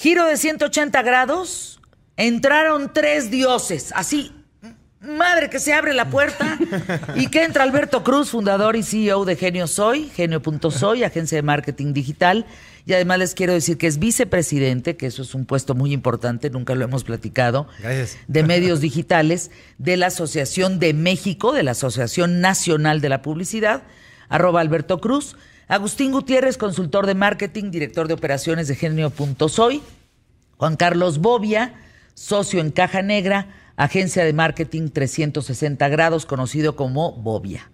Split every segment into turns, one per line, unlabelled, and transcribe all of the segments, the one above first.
Giro de 180 grados, entraron tres dioses, así, madre que se abre la puerta y que entra Alberto Cruz, fundador y CEO de Genio Soy, Genio.soy, agencia de marketing digital. Y además les quiero decir que es vicepresidente, que eso es un puesto muy importante, nunca lo hemos platicado,
Gracias.
de medios digitales de la Asociación de México, de la Asociación Nacional de la Publicidad, arroba Alberto Cruz. Agustín Gutiérrez, consultor de marketing, director de operaciones de Genio.soy. Juan Carlos Bobia, socio en Caja Negra, agencia de marketing 360 grados, conocido como Bobia.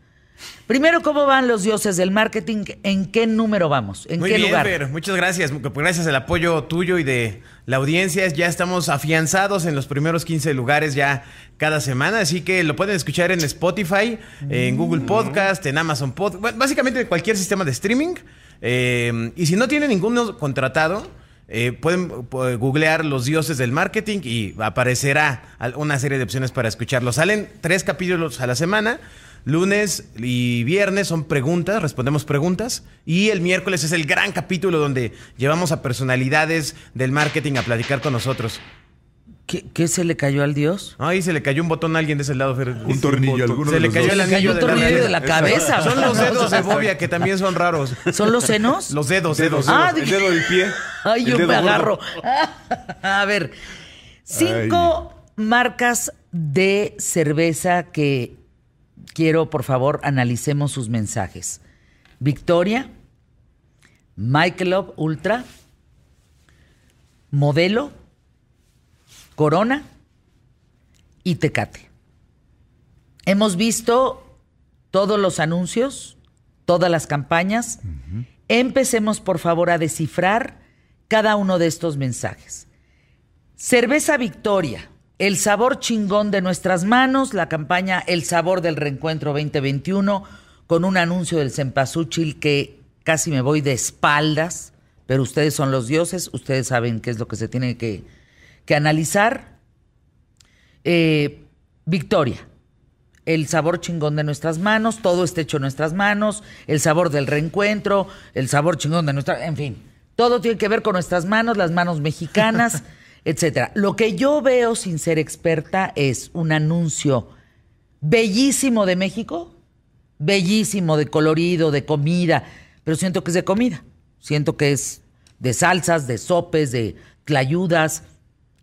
Primero, ¿cómo van los dioses del marketing? ¿En qué número vamos? ¿En
Muy
qué
bien,
lugar?
Fer, muchas gracias. Gracias al apoyo tuyo y de la audiencia. Ya estamos afianzados en los primeros 15 lugares ya cada semana. Así que lo pueden escuchar en Spotify, en Google Podcast, en Amazon Podcast. Bueno, básicamente en cualquier sistema de streaming. Eh, y si no tienen ninguno contratado, eh, pueden googlear los dioses del marketing y aparecerá una serie de opciones para escucharlo. Salen tres capítulos a la semana. Lunes y viernes son preguntas, respondemos preguntas. Y el miércoles es el gran capítulo donde llevamos a personalidades del marketing a platicar con nosotros.
¿Qué, qué se le cayó al dios?
Ay, se le cayó un botón a alguien de ese lado, Fer.
Un tornillo, alguno
Se
de
le
los
cayó
dos.
el
Le cayó
anillo
un
de la
tornillo de la cabeza.
Son los dedos de Bobia que también son raros.
¿Son los senos?
Los dedos, dedos.
Ah,
el dedo del pie.
Ay,
el
yo
dedo
me
gordo.
agarro. A ver, cinco marcas de cerveza que quiero, por favor, analicemos sus mensajes. Victoria, Michelob Ultra, Modelo, Corona y Tecate. Hemos visto todos los anuncios, todas las campañas. Empecemos, por favor, a descifrar cada uno de estos mensajes. Cerveza Victoria, el sabor chingón de nuestras manos, la campaña El sabor del reencuentro 2021, con un anuncio del Cempasúchil que casi me voy de espaldas, pero ustedes son los dioses, ustedes saben qué es lo que se tiene que, que analizar. Eh, Victoria, el sabor chingón de nuestras manos, todo está hecho en nuestras manos, el sabor del reencuentro, el sabor chingón de nuestra, en fin, todo tiene que ver con nuestras manos, las manos mexicanas, etcétera. Lo que yo veo sin ser experta es un anuncio bellísimo de México, bellísimo de colorido, de comida, pero siento que es de comida, siento que es de salsas, de sopes, de tlayudas,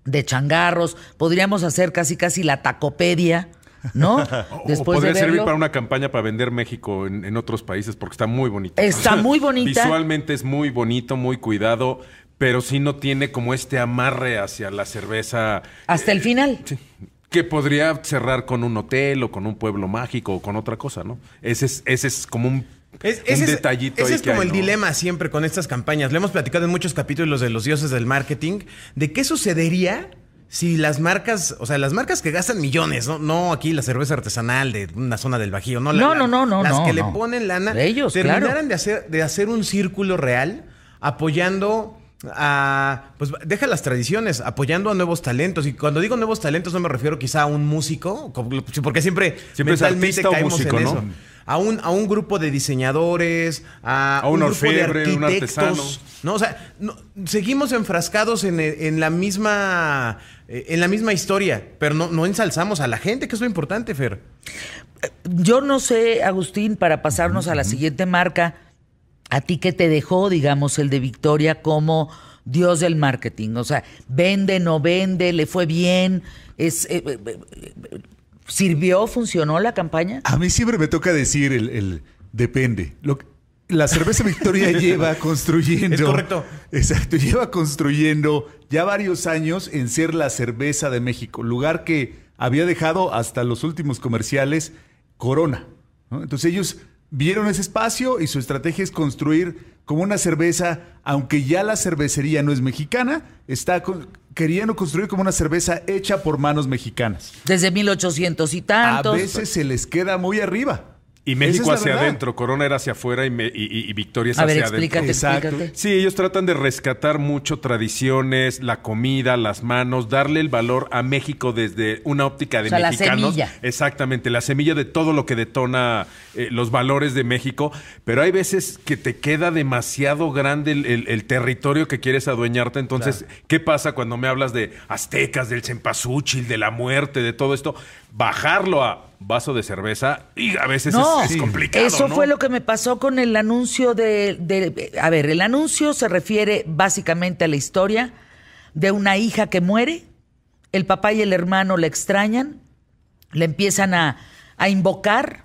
de changarros, podríamos hacer casi casi la tacopedia, ¿no?
O
de
podría servir para una campaña para vender México en, en otros países porque está muy bonito.
Está muy bonita.
Visualmente es muy bonito, muy cuidado, pero sí no tiene como este amarre hacia la cerveza
Hasta el final.
sí, que podría cerrar con un hotel o con un pueblo mágico o con otra cosa, ¿no? Ese es, ese es como un,
Es-
un
ese es,
detallito.
ese es como
hay,
el
¿no?
dilema siempre con estas campañas. Lo hemos platicado en muchos capítulos de los dioses del marketing, de qué sucedería si las marcas, o sea, las marcas que gastan millones, no, no aquí la cerveza artesanal de una zona del Bajío, no, la-
No,
la-
no, no, no,
las
no,
que le ponen lana,
Ellos,
terminaran
claro.
de hacer de hacer un círculo real apoyando a, pues deja las tradiciones, apoyando a nuevos talentos. Y cuando digo nuevos talentos no me refiero quizá a un músico, porque siempre,
Siempre es
mentalmente
artista o
caemos
músico,
en
¿no?
eso. A un, a un grupo de diseñadores, a,
A un
grupo de
orfebre, un
arquitectos.
artesano.
No, o sea, no- seguimos enfrascados en, en la misma eh, en la misma historia, pero no, no ensalzamos a la gente, que es lo importante, Fer.
Yo no sé, Agustín, para pasarnos a la siguiente marca, a ti que te dejó, digamos, el de Victoria como dios del marketing. O sea, vende, no vende, le fue bien, es, eh, eh, eh, ¿sirvió, funcionó la campaña?
A mí siempre me toca decir el, el depende. Lo que- la cerveza Victoria lleva construyendo.
Es correcto.
Exacto, lleva construyendo ya varios años en ser la cerveza de México, lugar que había dejado hasta los últimos comerciales Corona. ¿no? Entonces ellos vieron ese espacio y su estrategia es construir como una cerveza, aunque ya la cervecería no es mexicana, está con- queriendo construir como una cerveza hecha por manos mexicanas.
Desde 1800 y tantos.
A veces se les queda muy arriba.
Y México hacia
verdad.
adentro, Corona era hacia afuera y, me- y- y- y Victoria es
A ver,
hacia
explícate,
adentro.
Exacto.
explícate.
Sí, ellos tratan de rescatar mucho tradiciones, la comida, las manos, darle el valor a México desde una óptica de
O sea, la
mexicanos.
semilla.
Exactamente, la semilla de todo lo que detona eh, los valores de México. Pero hay veces que te queda demasiado grande el, el- el territorio que quieres adueñarte. Entonces, ¿qué pasa cuando me hablas de aztecas, del cempasúchil, de la muerte, de todo esto? Bajarlo a vaso de cerveza y a veces
No,
es, es complicado.
Eso
¿no?
fue lo que me pasó con el anuncio de, de- A ver, el anuncio se refiere básicamente a la historia de una hija que muere, el papá y el hermano la extrañan, le empiezan a, a invocar,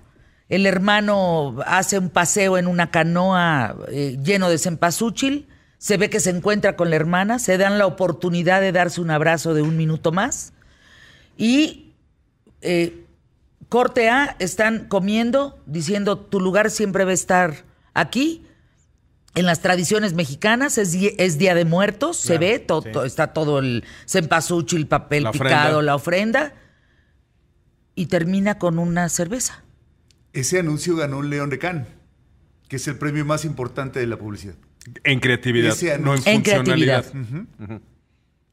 el hermano hace un paseo en una canoa eh, lleno de cempasúchil, se ve que se encuentra con la hermana, se dan la oportunidad de darse un abrazo de un minuto más y eh, corte A, están comiendo, diciendo tu lugar siempre va a estar aquí. En las tradiciones mexicanas es, Día de Muertos, se ve, to-
sí.
to- está todo el cempasúchil, el papel
La
picado,
ofrenda.
la ofrenda, y termina con una cerveza.
Ese anuncio ganó un León de Cannes, que es el premio más importante de la publicidad.
En creatividad,
Ese
no en funcionalidad.
creatividad.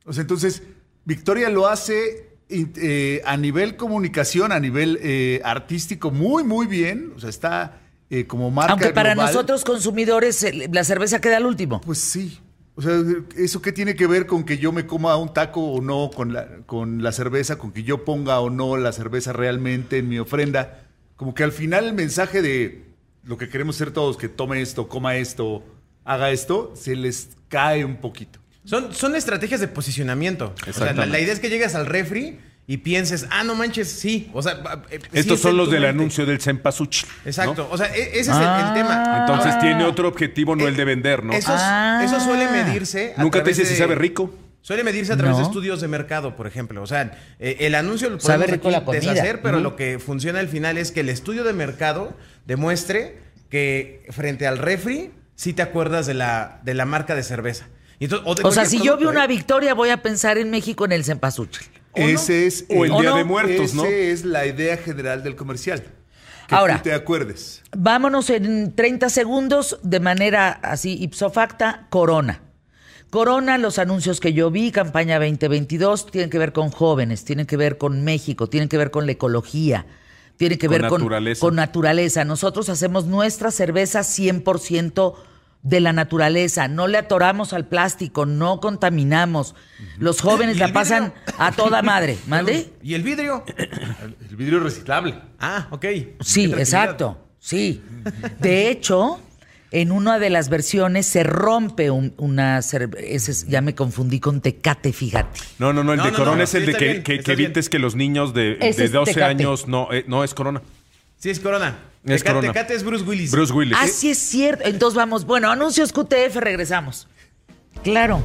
O sea, entonces, Victoria lo hace eh, a nivel comunicación, a nivel eh, artístico, muy, muy bien. O sea, está eh, como marca
Aunque para
global.
nosotros consumidores la cerveza queda al último.
Pues sí. O sea, ¿eso qué tiene que ver con que yo me coma un taco o no con la, con la cerveza, con que yo ponga o no la cerveza realmente en mi ofrenda? Como que al final el mensaje de lo que queremos ser todos, que tome esto, coma esto, haga esto, se les cae un poquito.
Son, son estrategias de posicionamiento. O sea, la, idea es que llegues al refri y pienses, ah, no manches, sí. O sea, eh,
Estos
es
son los del
mente.
anuncio del cempasúchil. ¿no?
Exacto. O sea, e- ese es el- el,
Ah.
tema.
Entonces
Ah.
tiene otro objetivo, no
Eh,
el de vender, ¿no?
Eso,
Ah.
eso suele medirse. a
Nunca te dice si sabe rico.
Suele medirse a través de estudios de mercado, por ejemplo. O sea, eh, el anuncio lo
Sabe
podemos
rico
aquí
la comida.
deshacer, pero lo que funciona al final es que el estudio de mercado demuestre que frente al refri sí te acuerdas de la, de la marca de cerveza. Y entonces- de
O sea, si yo vi una victoria, voy a pensar en México en el cempasúchil.
Ese es
O el
¿O
Día
no?
de Muertos, ¿no?
Ese es la idea general del comercial. Que
Ahora.
tú te acuerdes.
Vámonos en 30 segundos de manera así ipso facta, Corona. Corona, los anuncios que yo vi, campaña 2022, tienen que ver con jóvenes, tienen que ver con México, tienen que ver con la ecología, tienen que
Con
ver con
naturaleza.
con naturaleza. Nosotros hacemos nuestra cerveza 100% de la naturaleza, no le atoramos al plástico, no contaminamos. Los jóvenes
¿Y
la pasan a toda madre. ¿Mande?
¿Y el vidrio?
El vidrio reciclable.
Ah, ok.
Sí, exacto. Sí. De hecho, en una de las versiones se rompe un- una cerve- ese es- ya me confundí con Tecate, fíjate.
No, no, no, el
No,
de
no,
Corona
no,
es el
sí,
de que,
bien,
que- que
bien.
evites que los niños de, de
es
12
Tecate.
años no, eh, no es Corona.
Sí, es Corona.
Es
Tecate,
Corona.
Tecate es Bruce Willis.
Bruce Willis.
Ah, sí es cierto. Entonces vamos, bueno, anuncios QTF, regresamos. Claro.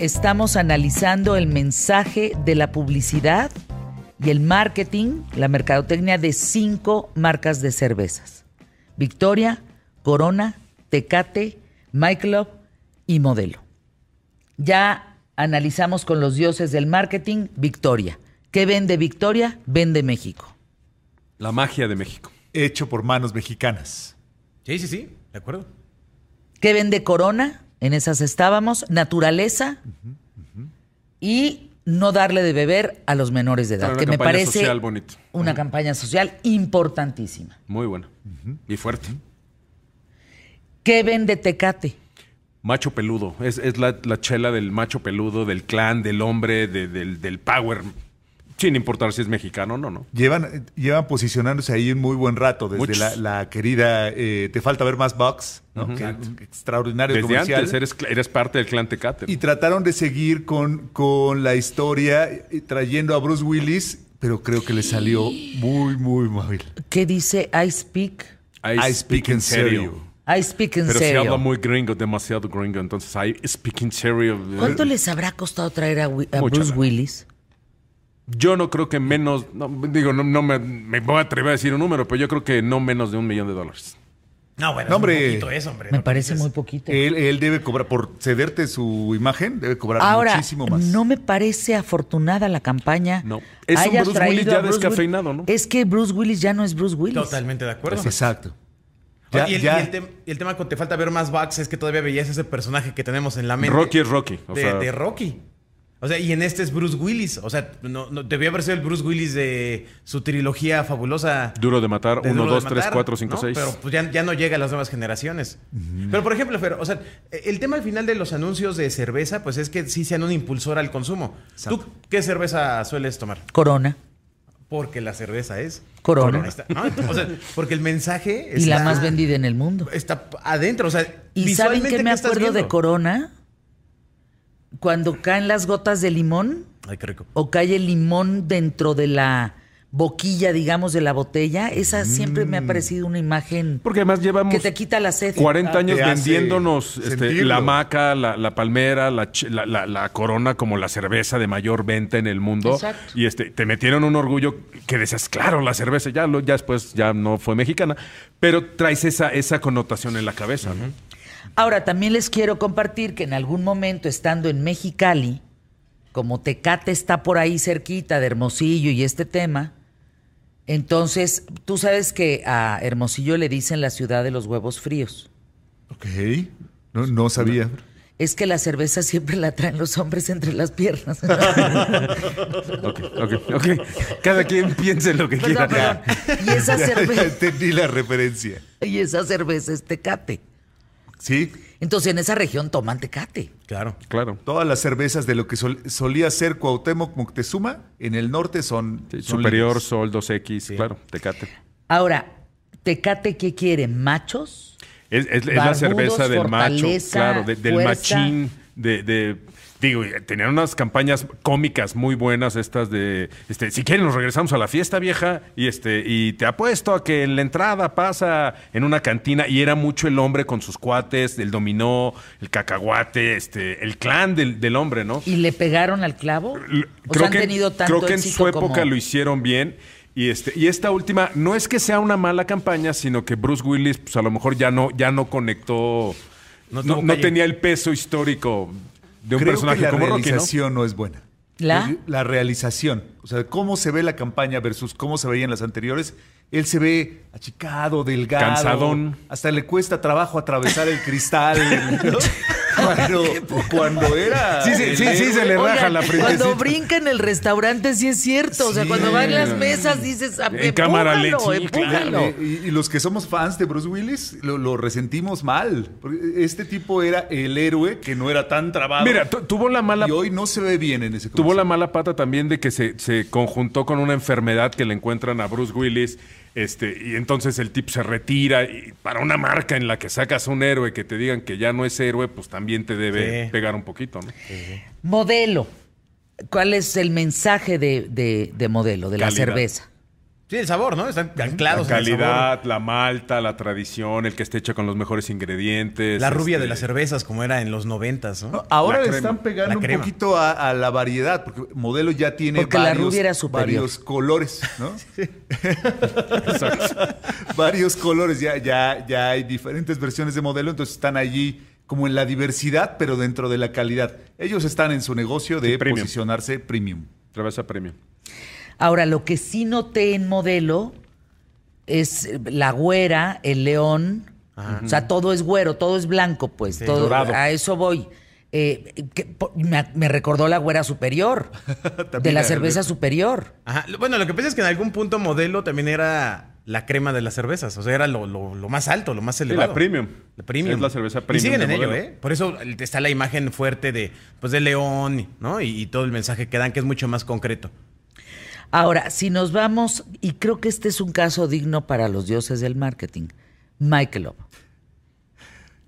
Estamos analizando el mensaje de la publicidad y el marketing, la mercadotecnia de cinco marcas de cervezas. Victoria, Corona, Tecate, Michelob y Modelo. Ya analizamos con los dioses del marketing Victoria. ¿Qué vende Victoria? Vende México.
La magia de México.
Hecho por manos mexicanas.
Sí, sí, sí. De acuerdo.
¿Qué vende Corona? En esas estábamos. Naturaleza y no darle de beber a los menores de edad,
Claro,
que me parece
social bonito.
una campaña social importantísima.
Muy buena. Y fuerte.
¿Qué vende Tecate?
Macho peludo. Es, es la, la chela del macho peludo, del clan, del hombre, de- del, del power. Sin importar si es mexicano o no, no.
Llevan, llevan posicionándose ahí un muy buen rato, desde la, la querida eh, Te falta ver más Box, ¿no? Extraordinario
Desde
comercial.
antes eres, eres parte del clan Tecate.
Y trataron de seguir con, con la historia, eh, trayendo a Bruce Willis, pero creo que le salió muy, muy móvil.
¿Qué dice I speak?
I speak in serio.
I speak en
Pero se
serio.
habla muy gringo, demasiado gringo. Entonces, I speak in serio.
¿Cuánto les habrá costado traer a, Wi- a
Mucha
Bruce
lana.
Willis?
Yo no creo que menos, no, digo, no, no me, me voy a atrever a decir un número, pero yo creo que no menos de un millón de dólares.
No, bueno,
No,
es un
hombre.
poquito eso, hombre.
Me
¿no?
parece muy poquito.
Él, él debe cobrar, por cederte su imagen, debe cobrar
Ahora,
muchísimo más.
no me parece afortunada la campaña.
No. Es un Bruce Willis ya
Bruce
descafeinado. ¿no?
Es que Bruce Willis ya no es Bruce Willis.
Totalmente de acuerdo.
Exacto. Ya-
y, el,
ya-
y el tem- y el tema con te falta ver más bugs es que todavía veías ese personaje que tenemos en la mente.
Rocky es Rocky. O
de,
sea,
de Rocky. O sea, y en este es Bruce Willis. O sea, no, no- debió haber sido el Bruce Willis de su trilogía fabulosa.
duro de matar.
de
1,
Duro de
2, 3,
Matar,
4, 5,
¿no?
6.
Pero pues ya, ya no llega a las nuevas generaciones. Pero por ejemplo, Fer, o sea, el tema al final de los anuncios de cerveza, pues es que sí sean un impulsor al consumo. ¿Tú qué cerveza sueles tomar?
Corona.
Porque la cerveza es.
Corona.
Ahí está, ¿no? O sea, porque el mensaje
Y la
está-
más vendida en el mundo.
Está adentro, o sea,
¿Y saben
visualmente,
qué me acuerdo de? Corona? Cuando caen las gotas de limón
Ay, qué rico.
o cae el limón dentro de la boquilla, digamos, de la botella. Esa siempre me ha parecido una imagen
Porque además llevamos
que te quita la sed.
40 años
hace
vendiéndonos este, la maca, la, la palmera, la, ch- la- la- la corona como la cerveza de mayor venta en el mundo.
Exacto.
Y este, te metieron un orgullo que decías, claro, la cerveza ya, lo, ya después ya no fue mexicana, pero traes esa, esa connotación en la cabeza. ¿no?
Ahora, también les quiero compartir que en algún momento, estando en Mexicali, como Tecate está por ahí cerquita de Hermosillo y este tema, entonces tú sabes que a Hermosillo le dicen la ciudad de los huevos fríos.
Ok. No, no sabía.
Es que la cerveza siempre la traen los hombres entre las piernas.
Ok, ok, ok. Cada quien piense lo que
Perdón,
quiera.
perdón. Y esa
Ya- ya
cerveza,
entendí la referencia.
y esa cerveza es Tecate.
Sí.
Entonces en esa región toman Tecate.
Claro.
Claro.
Todas las cervezas de lo que sol- solía ser Cuauhtémoc Moctezuma, en el norte son,
Sí,
son
superior. Sol 2X, claro, Tecate.
Ahora, ¿Tecate qué quiere? ¿Machos?
Es, es- es la cerveza del macho, claro, de- del
fuerza.
machín, de, de- digo, tenían unas campañas cómicas muy buenas estas de, este, si quieren nos regresamos a la fiesta vieja y este, y te apuesto a que en la entrada pasa en una cantina y era mucho el hombre con sus cuates, el dominó, el cacahuate, este, el clan del, del hombre, ¿no?
¿Y le pegaron al clavo?
L-
¿O sea, han tenido tanto
creo que en
éxito
su época
como-
lo hicieron bien. Y, este, y esta última, no es que sea una mala campaña, sino que Bruce Willis, pues a lo mejor ya no, ya no conectó,
No
tenía el peso histórico de un
Creo
personaje
que la
como Rocky, ¿no?
realización ¿no? es buena.
¿La?
La realización. O sea, cómo se ve la campaña versus cómo se veía en las anteriores. Él se ve achicado, delgado.
Cansadón.
Hasta le cuesta trabajo atravesar el cristal. ¿no? cuando, cuando era.
Sí, sí, sí, se le raja
Oigan,
la
cuando
frentecita.
brinca en el restaurante sí es cierto. O sea,
Sí.
cuando va en las mesas dices, "Ah,
En cámara sí,
empújalo".
Eh, Y, y los que somos fans de Bruce Willis lo, lo resentimos mal. Porque este tipo era el héroe que no era tan trabado.
Mira, tu- tuvo la mala
y hoy no se ve bien en ese
Tuvo la mala pata también de que se, se conjuntó con una enfermedad que le encuentran a Bruce Willis. Este, y entonces el tipo se retira. Y para una marca en la que sacas un héroe que te digan que ya no es héroe, pues también te debe
Sí.
pegar un poquito, ¿no?
Modelo. ¿Cuál es el mensaje de, de- de modelo, de la cerveza?
Sí, el sabor, ¿no? Están
La
anclados en el sabor.
calidad, la malta, la tradición, el que esté hecho con los mejores ingredientes.
La rubia
este,
de las cervezas, como era en los noventas, ¿no?
No, ahora
La
le
crema.
están pegando un poquito a, a la variedad, porque modelo ya tiene
Porque la
varios,
rubia era superior.
varios colores, ¿no? varios colores, ya, ya, ya hay diferentes versiones de modelo, entonces están allí como en la diversidad, pero dentro de la calidad. Ellos están en su negocio de
Sí, premium.
posicionarse premium.
Cerveza premium.
Ahora, lo que sí noté en modelo es eh, la güera, el león. O sea, todo es güero, todo es blanco, pues. todo,
dorado.
A eso voy. Eh, que po- me, me recordó la güera superior. de la cerveza superior.
Ajá. Bueno, lo que pasa es que en algún punto modelo también era la crema de las cervezas. O sea, era lo, lo- lo más alto, lo más
Sí,
elevado.
la premium.
La premium.
Es la cerveza
Y
premium
siguen
de
en ello. ¿eh? Por eso está la imagen fuerte de, pues, de León, ¿no? Y, y todo el mensaje que dan, que es mucho más concreto.
Ahora, si nos vamos, y creo que este es un caso digno para los dioses del marketing, Michelob.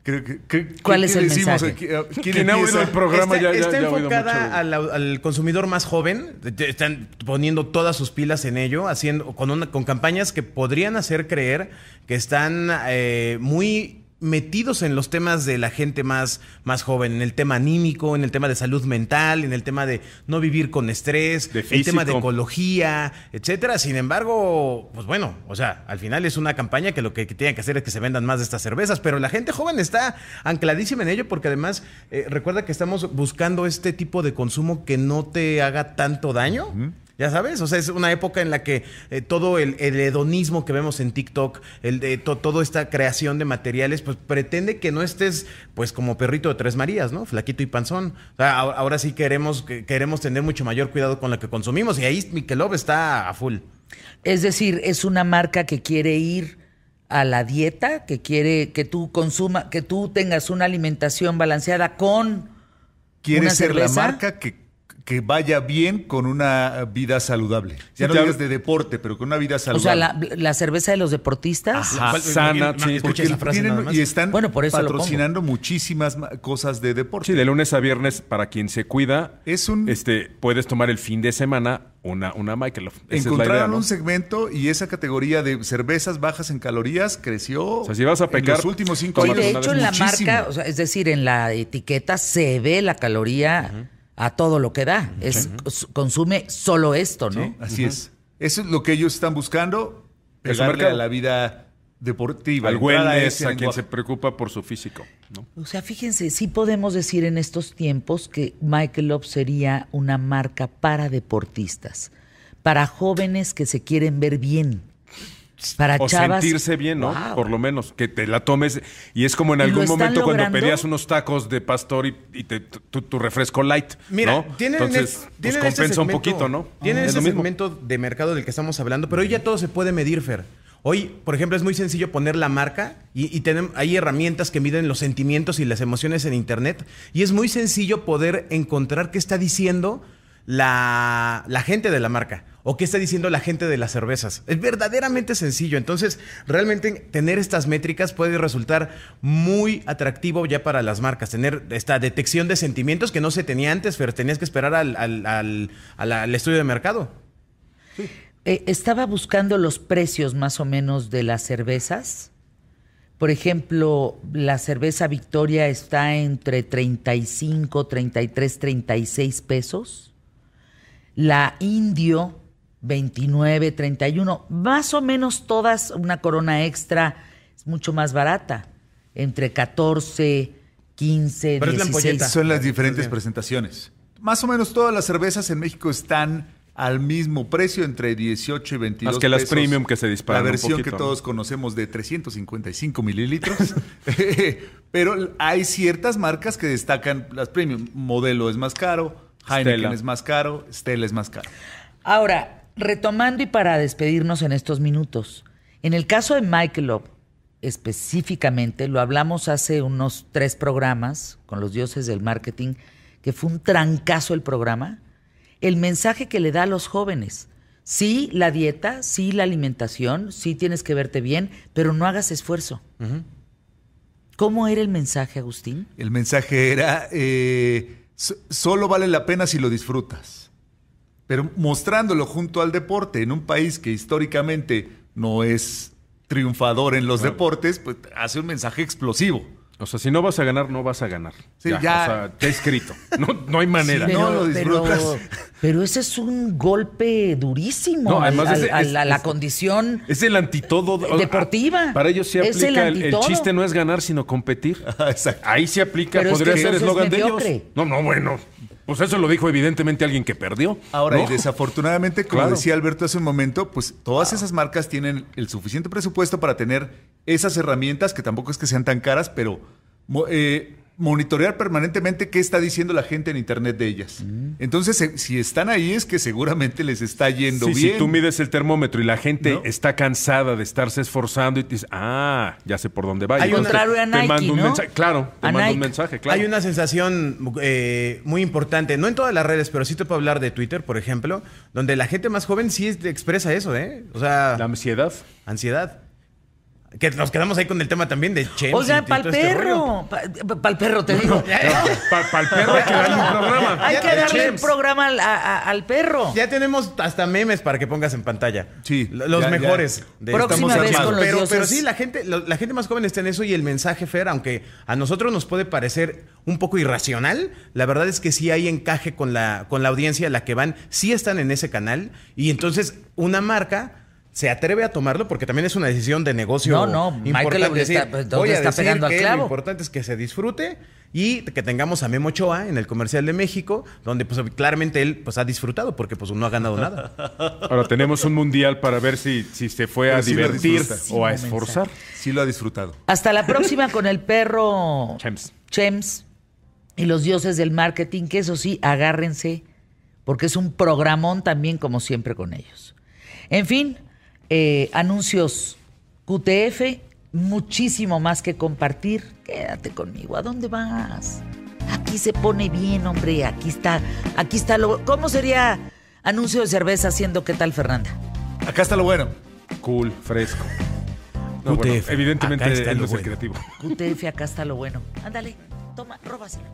Creo que- que-
¿Cuál
¿qué-
es el
decimos
mensaje?
Ah, ¿Quién
¿Quién ha oído el programa?
está
ya, ya-
está
ya
enfocada
mucho.
al, al consumidor más joven. Están poniendo todas sus pilas en ello, haciendo con, una, con campañas que podrían hacer creer que están eh, muy metidos en los temas de la gente más, más joven, en el tema anímico, en el tema de salud mental, en el tema de no vivir con estrés, el tema de ecología, etcétera. Sin embargo, pues bueno, o sea, al final es una campaña que lo que tienen que hacer es que se vendan más de estas cervezas, pero la gente joven está ancladísima en ello porque además eh, recuerda que estamos buscando este tipo de consumo que no te haga tanto daño. Ya sabes, o sea, es una época en la que eh, todo el, el hedonismo que vemos en TikTok, el de to- toda esta creación de materiales, pues pretende que no estés, pues como perrito de tres Marías, ¿no? Flaquito y panzón. O sea, ahora, ahora sí queremos, que- queremos tener mucho mayor cuidado con lo que consumimos y ahí Michelob está a full.
Es decir, es una marca que quiere ir a la dieta, que quiere que tú consuma, que tú tengas una alimentación balanceada con
Quiere
¿Una
ser la
cerveza?
marca que, que vaya bien con una vida saludable. Ya
Sí,
no
te
digas de deporte, pero con una vida
o
saludable.
sea, la, la cerveza de los deportistas.
Ajá,
¿Cuál-
sana, sí.
escuché
Porque
esa frase
tienen- y están
Bueno, por eso lo pongo.
patrocinando muchísimas ma- cosas de deporte.
Sí, de lunes a viernes, para quien se cuida,
Es un-
este, puedes tomar el fin de semana una, una la
Encontraron
idea, ¿no?
un segmento y esa categoría de cervezas bajas en calorías creció
O sea, si vas a pecar,
en los últimos cinco
Oye,
tómate
de hecho, en la
muchísimo.
marca, o sea, es decir, en la etiqueta se ve la caloría a todo lo que da. Es cons- consume solo esto, ¿no?
Sí, Así es. Eso es lo que ellos están buscando, pegarle a la vida deportiva.
Al wellness, a quien se preocupa por su físico. ¿no?
O sea, fíjense, sí podemos decir en estos tiempos que Michelob sería una marca para deportistas, para jóvenes que se quieren ver bien, para
O
chavas.
sentirse bien, ¿no?
Wow.
Por lo menos, que te la tomes. Y es como en
¿Y lo
algún momento cuando pedías unos tacos de pastor y, y te- tu, tu refresco light.
Mira,
¿no?
tienen,
Entonces,
es-
pues
tienen
compensa
este
un poquito, ¿no?
Tienen
Es
ese segmento de mercado del que estamos hablando, pero hoy ya todo se puede medir, Fer. Hoy, por ejemplo, es muy sencillo poner la marca y, hay herramientas que miden los sentimientos y las emociones en Internet. Y es muy sencillo poder encontrar qué está diciendo la, la gente de la marca o qué está diciendo la gente de las cervezas. Es verdaderamente sencillo. Entonces, realmente tener estas métricas puede resultar muy atractivo ya para las marcas. Tener esta detección de sentimientos que no se tenía antes, pero tenías que esperar al, al- al- estudio de mercado.
Eh, estaba buscando los precios más o menos de las cervezas. Por ejemplo, la cerveza Victoria está entre 35, 33, 36 pesos. La Indio, 29, 31. Más o menos todas, una corona extra es mucho más barata. Entre 14, 15,
Pero es la
16.
ampolleta.
Son las diferentes presentaciones. Más o menos todas las cervezas en México están al mismo precio, entre 18 y 22
Más que las
pesos.
premium que se disparan
La
un
versión
poquito,
que
¿no?
todos conocemos de 355 mililitros. Pero hay ciertas marcas que destacan las premium. Modelo es más caro, Heineken
Stella.
es más caro, Stella es más caro.
Ahora, retomando y para despedirnos en estos minutos, en el caso de Michelob, específicamente, lo hablamos hace unos tres programas con los dioses del marketing, que fue un trancazo el programa, el mensaje que le da a los jóvenes. Sí, la dieta, sí, la alimentación, sí tienes que verte bien, pero no hagas esfuerzo. ¿Cómo era el mensaje, Agustín?
El mensaje era, eh, so- solo vale la pena si lo disfrutas. Pero mostrándolo junto al deporte, en un país que históricamente no es triunfador en los deportes, pues hace un mensaje explosivo.
O sea, si no vas a ganar, no vas a ganar.
Sí,
ya,
ya.
O sea, está escrito. No, no hay manera.
Sí, no lo disfrutas.
Pero, pero ese es un golpe durísimo
No, además
al-
es-
la, la
es-
condición.
Es el antitodo. o-
Deportiva.
Para ellos sí
Es el
aplica el, el
antitodo.
chiste no es ganar, sino competir.
Exacto.
Ahí se aplica,
Pero es
podría
que
ser eslogan de ellos. No, no, bueno. Pues eso lo dijo evidentemente alguien que perdió.
Ahora,
¿no?
y desafortunadamente, como
Claro.
decía Alberto hace un momento, pues todas esas marcas tienen el suficiente presupuesto para tener esas herramientas, que tampoco es que sean tan caras, pero eh, monitorear permanentemente qué está diciendo la gente en Internet de ellas. Entonces, eh, si están ahí es que seguramente les está yendo
Sí,
bien.
si tú mides el termómetro y la gente
¿No?
está cansada de estarse esforzando y te dices, ah, ya sé por dónde va.
Hay
Y
una-
entonces
Contrario a
te
Nike,
mando un
¿no?
mensaje. Claro, te
A
mando un mensaje, claro.
Hay una sensación eh, muy importante, no en todas las redes, pero sí te puedo hablar de Twitter, por ejemplo, donde la gente más joven sí es- expresa eso, ¿eh? O sea,
La ansiedad.
ansiedad. Que nos quedamos ahí con el tema también de.
Oiga,
y- y
pa'l
este
perro. Para el perro, te digo.
Para el perro hay que darle un programa.
Hay que darle un programa al, a- a- al perro.
Ya tenemos hasta memes para que pongas en pantalla.
Sí,
Los
ya, ya.
mejores. de-
Próxima
estamos
vez con los
pero, pero
dioses.
sí, la gente, la gente más joven está en eso y el mensaje, Fer, aunque a nosotros nos puede parecer un poco irracional, la verdad es que sí hay encaje con la, con la audiencia a la que van, sí están en ese canal y entonces una marca se atreve a tomarlo porque también es una decisión de negocio
No, no, Michael
importante.
está-
decir,
pues, ¿dónde
voy a
está
decir
pegando al
que
clavo?
Lo importante es que se disfrute y que tengamos a Memo Ochoa en el comercial de México, donde pues claramente él pues ha disfrutado porque pues no ha ganado nada.
Ahora tenemos un mundial para ver si, si se fue a
Pero
divertir o a esforzar.
Sí lo ha disfrutado.
Hasta la próxima con el perro
Chems.
Chems y los dioses del marketing, que eso sí, agárrense, porque es un programón también como siempre con ellos. En fin, eh, anuncios QTF, muchísimo más que compartir. Quédate conmigo, ¿a dónde vas? Aquí se pone bien, hombre, aquí está, aquí está lo... ¿Cómo sería anuncio de cerveza haciendo qué tal, Fernanda?
Acá está lo bueno.
Cool, fresco. No, bueno, evidentemente
acá está
él
lo
no es el creativo.
QTF, acá está lo bueno. Ándale, toma, róbaselo.